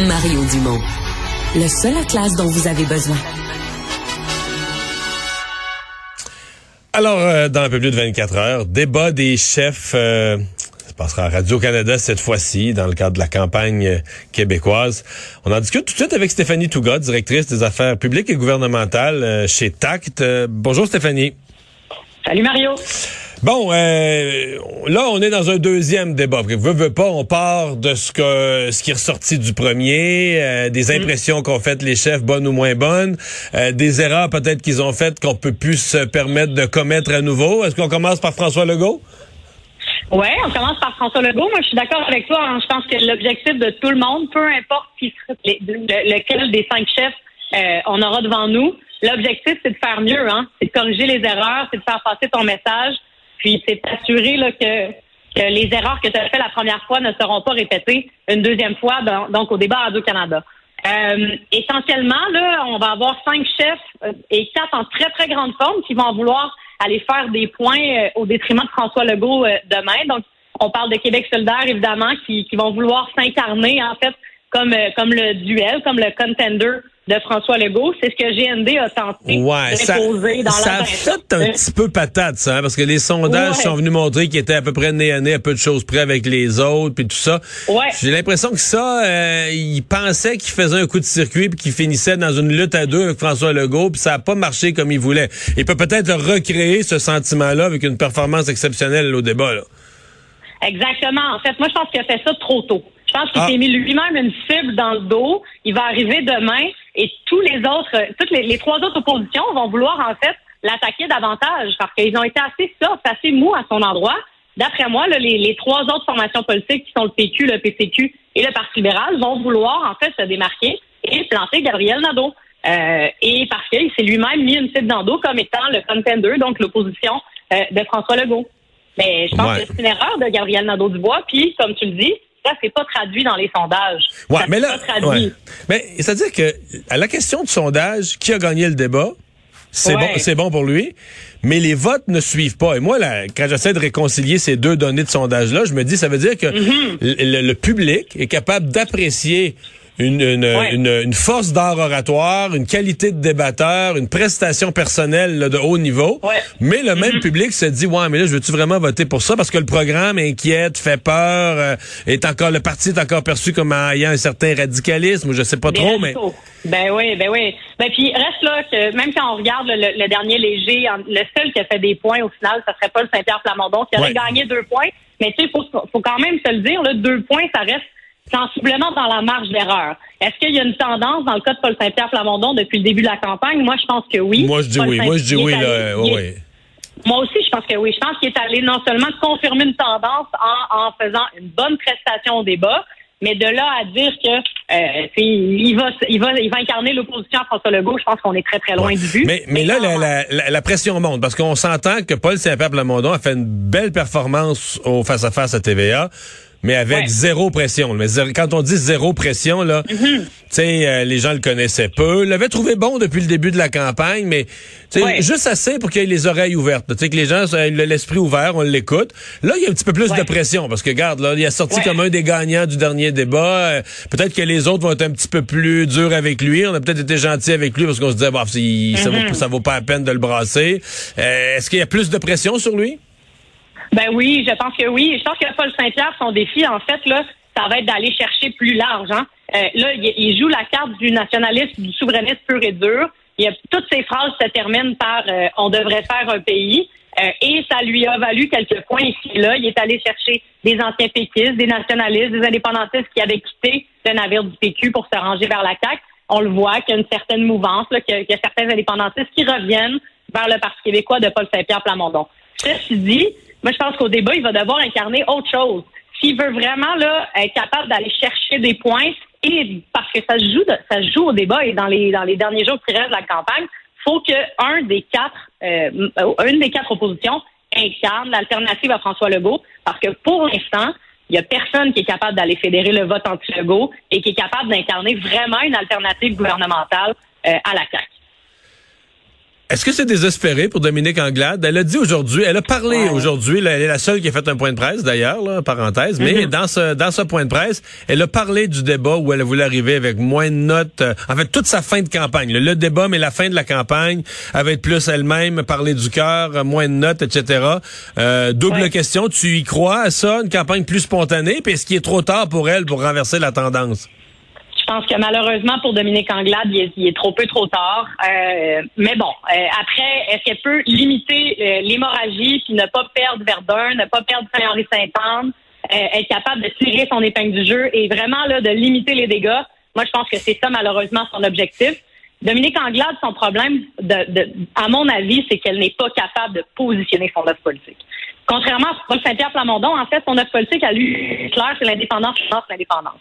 Mario Dumont. Le seul atlas dont vous avez besoin. Alors, euh, dans un peu plus de 24 heures, débat des chefs, euh, ça passera à Radio-Canada cette fois-ci, dans le cadre de la campagne euh, québécoise. On en discute tout de suite avec Stéphanie Touga, directrice des affaires publiques et gouvernementales chez TACT. Bonjour Stéphanie. Salut Mario. Bon, euh, là, on est dans un deuxième débat. Veut, veut pas, on part de ce que ce qui est ressorti du premier, euh, des Mm. impressions qu'ont faites les chefs, bonnes ou moins bonnes, euh, des erreurs peut-être qu'ils ont faites qu'on peut plus se permettre de commettre à nouveau. Est-ce qu'on commence par François Legault? Ouais, on commence par François Legault. Moi, je suis d'accord avec toi. hein. Je pense que l'objectif de tout le monde, peu importe qui les- lequel des cinq chefs euh, on aura devant nous, l'objectif, c'est de faire mieux. Hein? C'est de corriger les erreurs, c'est de faire passer ton message, puis c'est d'assurer là, que, les erreurs que tu as fait la première fois ne seront pas répétées une deuxième fois, donc au débat Radio-Canada. Euh, essentiellement, là, on va avoir cinq chefs euh, et quatre en très, très grande forme qui vont vouloir aller faire des points euh, au détriment de François Legault demain. Donc, on parle de Québec solidaire, évidemment, qui, qui vont vouloir s'incarner, en fait, comme, comme le duel, comme le contender de François Legault. C'est ce que GND a tenté Ouais, d'imposer dans ça la a fait un petit peu patate, ça, hein, parce que les sondages Ouais. sont venus montrer qu'ils étaient à peu près nez à nez, à peu de choses près avec les autres, puis tout ça. Ouais. J'ai l'impression que ça, euh, ils pensaient qu'ils faisaient un coup de circuit, puis qu'ils finissaient dans une lutte à deux avec François Legault, puis ça a pas marché comme ils voulaient. Il peut peut-être recréer ce sentiment-là avec une performance exceptionnelle au débat. Là. Exactement. En fait, moi, je pense qu'il a fait ça trop tôt. Je pense qu'il Ah. s'est mis lui-même une cible dans le dos. Il va arriver demain et tous les autres, toutes les, les trois autres oppositions vont vouloir, en fait, l'attaquer davantage parce qu'ils ont été assez soft, assez mous à son endroit. D'après moi, là, les, les trois autres formations politiques qui sont le PQ, le PCQ et le Parti libéral vont vouloir, en fait, se démarquer et planter Gabriel Nadeau. Euh, et parce qu'il s'est lui-même mis une cible dans le dos comme étant le contender, donc l'opposition euh, de François Legault. Mais je pense Ouais. que c'est une erreur de Gabriel Nadeau-Dubois. Puis, comme tu le dis, ça, c'est pas traduit dans les sondages. Ouais, Ça, mais là, pas traduit. ouais. mais c'est-à-dire que à la question du sondage, qui a gagné le débat, c'est Ouais. bon, c'est bon pour lui, mais les votes ne suivent pas. Et moi, là, quand j'essaie de réconcilier ces deux données de sondage-là, je me dis, ça veut dire que Mm-hmm. le public est capable d'apprécier une, une, Ouais. une, une force d'art oratoire, une qualité de débatteur, une prestation personnelle là, de haut niveau. Ouais. Mais le même public se dit, ouais, mais là, je veux-tu vraiment voter pour ça? Parce que le programme inquiète, fait peur, euh, est encore, le parti est encore perçu comme ayant un certain radicalisme, ou je sais pas Des trop, mais... Ben oui, ben oui. Ben puis reste là que même quand on regarde le, le- le dernier léger, le seul qui a fait des points au final, ça serait pas le Saint-Pierre Plamondon qui aurait gagné deux points. Mais tu sais, faut, faut quand même se le dire, là, deux points, ça reste sensiblement dans la marge d'erreur. Est-ce qu'il y a une tendance dans le cas de Paul Saint-Pierre Plamondon depuis le début de la campagne? Moi, je pense que oui. Moi, je dis Paul oui. Moi, je dis oui, allé- là. est-. Moi aussi, je pense que oui. Je pense qu'il est allé non seulement confirmer une tendance en, en faisant une bonne prestation au débat, mais de là à dire que euh, il va il va il va incarner l'opposition à François Legault, je pense qu'on est très très loin du but. Mais, mais là, quand la, même. la, la, la pression monte parce qu'on s'entend que Paul Saint-Pierre Plamondon a fait une belle performance au face-à-face à TVA, mais avec Ouais. zéro pression. Mais quand on dit zéro pression, là, Mm-hmm. tu sais, euh, les gens le connaissaient peu, l'avaient trouvé bon depuis le début de la campagne, mais tu sais, Ouais. juste assez pour qu'il ait les oreilles ouvertes. Tu sais, que les gens aient l'esprit ouvert, on l'écoute. Là, il y a un petit peu plus Ouais. de pression parce que, regarde, là, il a sorti comme un des gagnants du dernier débat. Euh, peut-être que les autres vont être un petit peu plus durs avec lui. On a peut-être été gentils avec lui parce qu'on se disait, bah, ça, vaut, ça vaut pas la peine de le brasser. Euh, Est-ce qu'il y a plus de pression sur lui? Ben oui, je pense que oui. Je pense que Paul Saint-Pierre, son défi, en fait, là, ça va être d'aller chercher plus large. Hein. Euh, là, il, joue la carte du nationalisme, du souverainisme pur et dur. Il y a, toutes ces phrases se terminent par euh, on devrait faire un pays. Euh, et ça lui a valu quelques points ici et là. Il est allé chercher des anciens péquistes, des nationalistes, des indépendantistes qui avaient quitté le navire du PQ pour se ranger vers la CAQ. On le voit qu'il y a une certaine mouvance, qu'il y a- y a certains indépendantistes qui reviennent vers le Parti québécois de Paul Saint-Pierre Plamondon. Ceci dit, moi, je pense qu'au débat, il va devoir incarner autre chose. S'il veut vraiment là, être capable d'aller chercher des points, et parce que ça se joue, ça joue au débat et dans les, dans les derniers jours qui restent de la campagne, faut que un des quatre, euh, une des quatre oppositions incarne l'alternative à François Legault, parce que pour l'instant, il n'y a personne qui est capable d'aller fédérer le vote anti-Legault et qui est capable d'incarner vraiment une alternative gouvernementale euh, à la CAQ. Est-ce que c'est désespéré pour Dominique Anglade? Elle a dit aujourd'hui, elle a parlé aujourd'hui, elle est la seule qui a fait un point de presse d'ailleurs, parenthèse, mais mm-hmm. dans ce dans ce point de presse, elle a parlé du débat où elle voulait arriver avec moins de notes, euh, en fait toute sa fin de campagne. Le, débat, mais la fin de la campagne, avec plus elle-même, parler du cœur, moins de notes, etc. Euh, double question, tu y crois à ça, une campagne plus spontanée, puis est-ce qu'il est trop tard pour elle pour renverser la tendance? Je pense que malheureusement pour Dominique Anglade, il est, trop peu trop tard. Euh, mais bon, euh, après, est-ce qu'elle peut limiter euh, l'hémorragie puis ne pas perdre Verdun, ne pas perdre Saint-Henri-Saint-Anne, être capable de tirer son épingle du jeu et vraiment là de limiter les dégâts? Moi, je pense que c'est ça malheureusement son objectif. Dominique Anglade, son problème, à mon avis, c'est qu'elle n'est pas capable de positionner son offre politique. Contrairement à Paul Saint-Pierre Plamondon, en fait, son offre politique, à lui, clair, c'est l'indépendance, l'indépendance.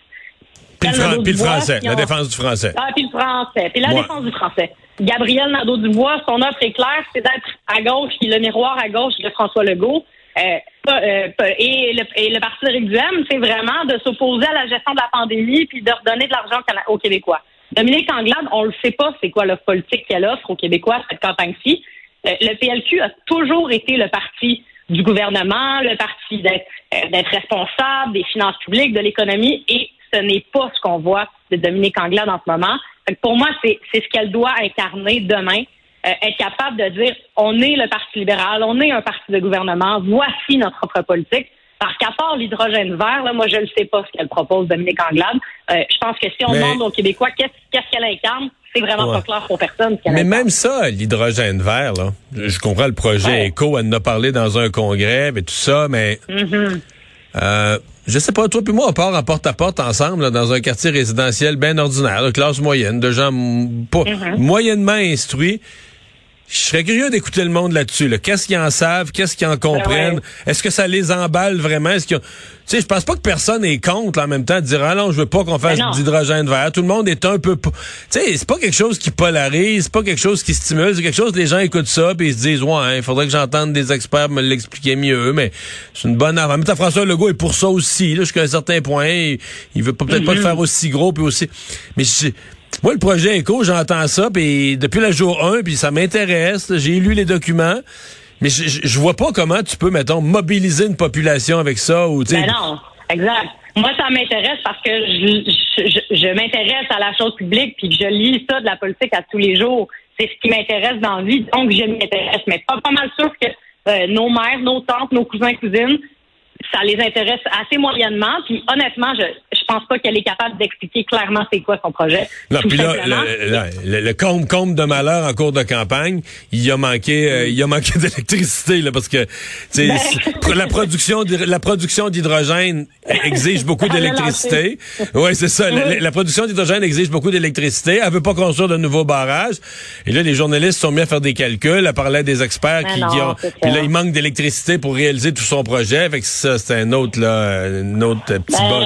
Puis le, français, la défense du français. Ah, puis le français, puis la défense du français. Gabriel Nadeau-Dubois, son offre est claire, c'est d'être à gauche, puis le miroir à gauche de François Legault. Euh, euh, et, le, et le Parti d'Éric Duhem, c'est vraiment de s'opposer à la gestion de la pandémie puis de redonner de l'argent aux Québécois. Dominique Anglade, on le sait pas c'est quoi l'offre politique qu'elle offre aux Québécois cette campagne-ci. Euh, le PLQ a toujours été le parti du gouvernement, le parti d'être responsable des finances publiques, de l'économie, et ce n'est pas ce qu'on voit de Dominique Anglade en ce moment. pour moi, c'est ce qu'elle doit incarner demain. Euh, être capable de dire on est le Parti libéral, on est un parti de gouvernement, voici notre propre politique. Parce qu'à part l'hydrogène vert, là, moi, je ne sais pas ce qu'elle propose, Dominique Anglade. Euh, je pense que si on demande aux Québécois qu'est-ce qu'elle incarne, c'est vraiment pas clair pour personne. Mais même ça, l'hydrogène vert, là, je comprends le projet ECO, elle en a parlé dans un congrès, et tout ça, mais mm-hmm. Euh, je sais pas, toi puis moi, on part en porte-à-porte ensemble dans un quartier résidentiel bien ordinaire, de classe moyenne, de gens pas, mm-hmm. moyennement instruits. Je serais curieux d'écouter le monde là-dessus. Qu'est-ce qu'ils en savent? Qu'est-ce qu'ils en comprennent? Ben Est-ce que ça les emballe vraiment? Est-ce que, tu sais, je pense pas que personne est contre en même temps de dire ah non, je veux pas qu'on fasse ben d'hydrogène vert. Tout le monde est un peu, tu sais, c'est pas quelque chose qui polarise, c'est pas quelque chose qui stimule, c'est quelque chose les gens écoutent ça puis ils se disent ouais, hein, il faudrait que j'entende des experts me l'expliquer mieux, mais c'est une bonne. En même temps, François Legault est pour ça aussi. Là, jusqu'à un certain point, il, veut peut-être pas le mm-hmm. faire aussi gros puis aussi, mais moi, le projet ECO, j'entends ça, puis depuis le jour 1, puis ça m'intéresse. J'ai lu les documents. Mais je, vois pas comment tu peux, mettons, mobiliser une population avec ça. Ou, ben non, exact. Moi, ça m'intéresse parce que je, je, m'intéresse à la chose publique, puis je lis ça de la politique à tous les jours. C'est ce qui m'intéresse dans la vie, donc je m'intéresse. Mais pas, pas mal sûr que euh, nos mères, nos tantes, nos cousins, cousines, ça les intéresse assez moyennement. Puis honnêtement, je je pense pas qu'elle est capable d'expliquer clairement c'est quoi son projet. Non, puis là, le, le, comble, comble de malheur en cours de campagne, il a manqué, euh, il a manqué d'électricité là parce que ben. la production, la production d'hydrogène exige beaucoup d'électricité. Oui, c'est ça. La, production d'hydrogène exige beaucoup d'électricité. Elle veut pas construire de nouveaux barrages. Et là, les journalistes sont mis à faire des calculs, à parler des experts qui, ont. Puis là, il manque d'électricité pour réaliser tout son projet. Fait que ça, c'est un autre là, un autre petit ben,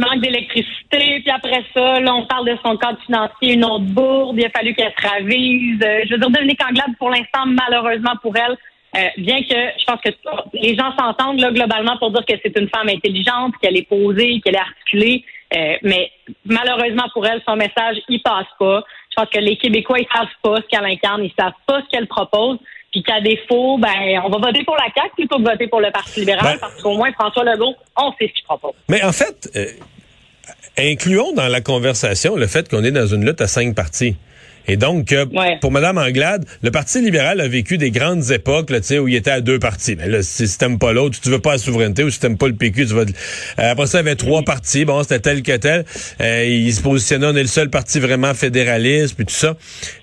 manque d'électricité, puis après ça, là, on parle de son cadre financier, une autre bourde, il a fallu qu'elle se ravise. Euh, je veux dire, Dominique Anglade, pour l'instant, malheureusement pour elle, euh, bien que je pense que les gens s'entendent là, globalement pour dire que c'est une femme intelligente, qu'elle est posée, qu'elle est articulée, euh, mais malheureusement pour elle, son message, il passe pas. Je pense que les Québécois, ils savent pas ce qu'elle incarne, ils savent pas ce qu'elle propose. Puis qu'à défaut, ben, on va voter pour la CAQ plutôt que voter pour le Parti libéral, ben parce qu'au moins, François Legault, on sait ce qu'il propose. Mais en fait, incluons dans la conversation le fait qu'on est dans une lutte à cinq partis. Et donc, euh, pour Mme Anglade, le Parti libéral a vécu des grandes époques là, où il était à deux partis. Mais là, si t'aimes pas l'autre, tu veux pas la souveraineté, ou si t'aimes pas le PQ, tu vas... Euh, après ça, il y avait trois partis. Bon, c'était tel que tel. Euh, il se positionnait, on est le seul parti vraiment fédéraliste, puis tout ça.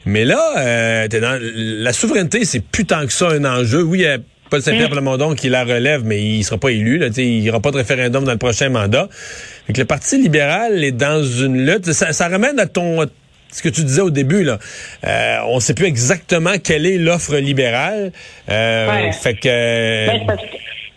Mais là, euh, dans... la souveraineté, c'est plus tant que ça un enjeu. Oui, il y a Paul Saint-Pierre Plamondon qui la relève, mais il sera pas élu. Là, il n'y aura pas de référendum dans le prochain mandat. Donc, le Parti libéral est dans une lutte. Ça, ça ramène à ton ce que tu disais au début, là, euh, on ne sait plus exactement quelle est l'offre libérale. Euh, fait que... Ben,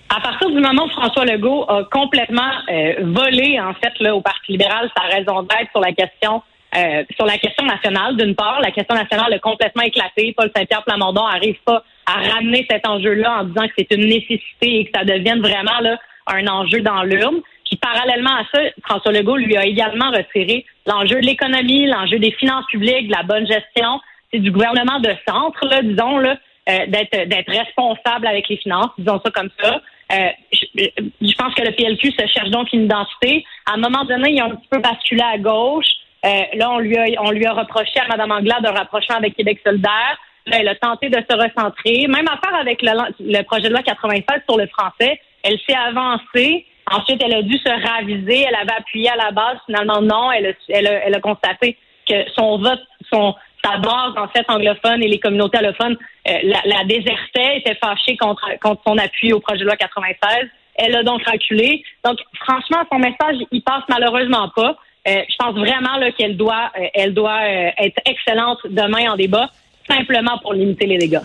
à partir du moment où François Legault a complètement euh, volé, en fait, là, au Parti libéral sa raison d'être sur la question euh, sur la question nationale, d'une part, la question nationale a complètement éclaté. Paul Saint-Pierre Plamondon n'arrive pas à ramener cet enjeu-là en disant que c'est une nécessité et que ça devienne vraiment là, un enjeu dans l'urne. Puis parallèlement à ça, François Legault lui a également retiré l'enjeu de l'économie, l'enjeu des finances publiques, de la bonne gestion. du gouvernement de centre, là, disons, là, euh, d'être d'être responsable avec les finances, disons ça comme ça. Euh, je, pense que le PLQ se cherche donc une identité. À un moment donné, il a un petit peu basculé à gauche. Euh, là, on lui a on lui a reproché à Mme Anglade un rapprochement avec Québec solidaire. Là, elle a tenté de se recentrer. Même affaire avec le, projet de loi 96 sur le français. Elle s'est avancée. Ensuite, elle a dû se raviser. Elle avait appuyé à la base. Finalement, non. Elle a, elle a, elle a constaté que son vote, son, sa base, en fait, anglophone et les communautés allophones euh, la, la, désertait, était fâchée contre, contre son appui au projet de loi 96. Elle a donc reculé. Donc, franchement, son message, il passe malheureusement pas. Euh, je pense vraiment qu'elle doit, euh, elle doit être excellente demain en débat, simplement pour limiter les dégâts.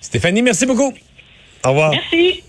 Stéphanie, merci beaucoup. Au revoir. Merci.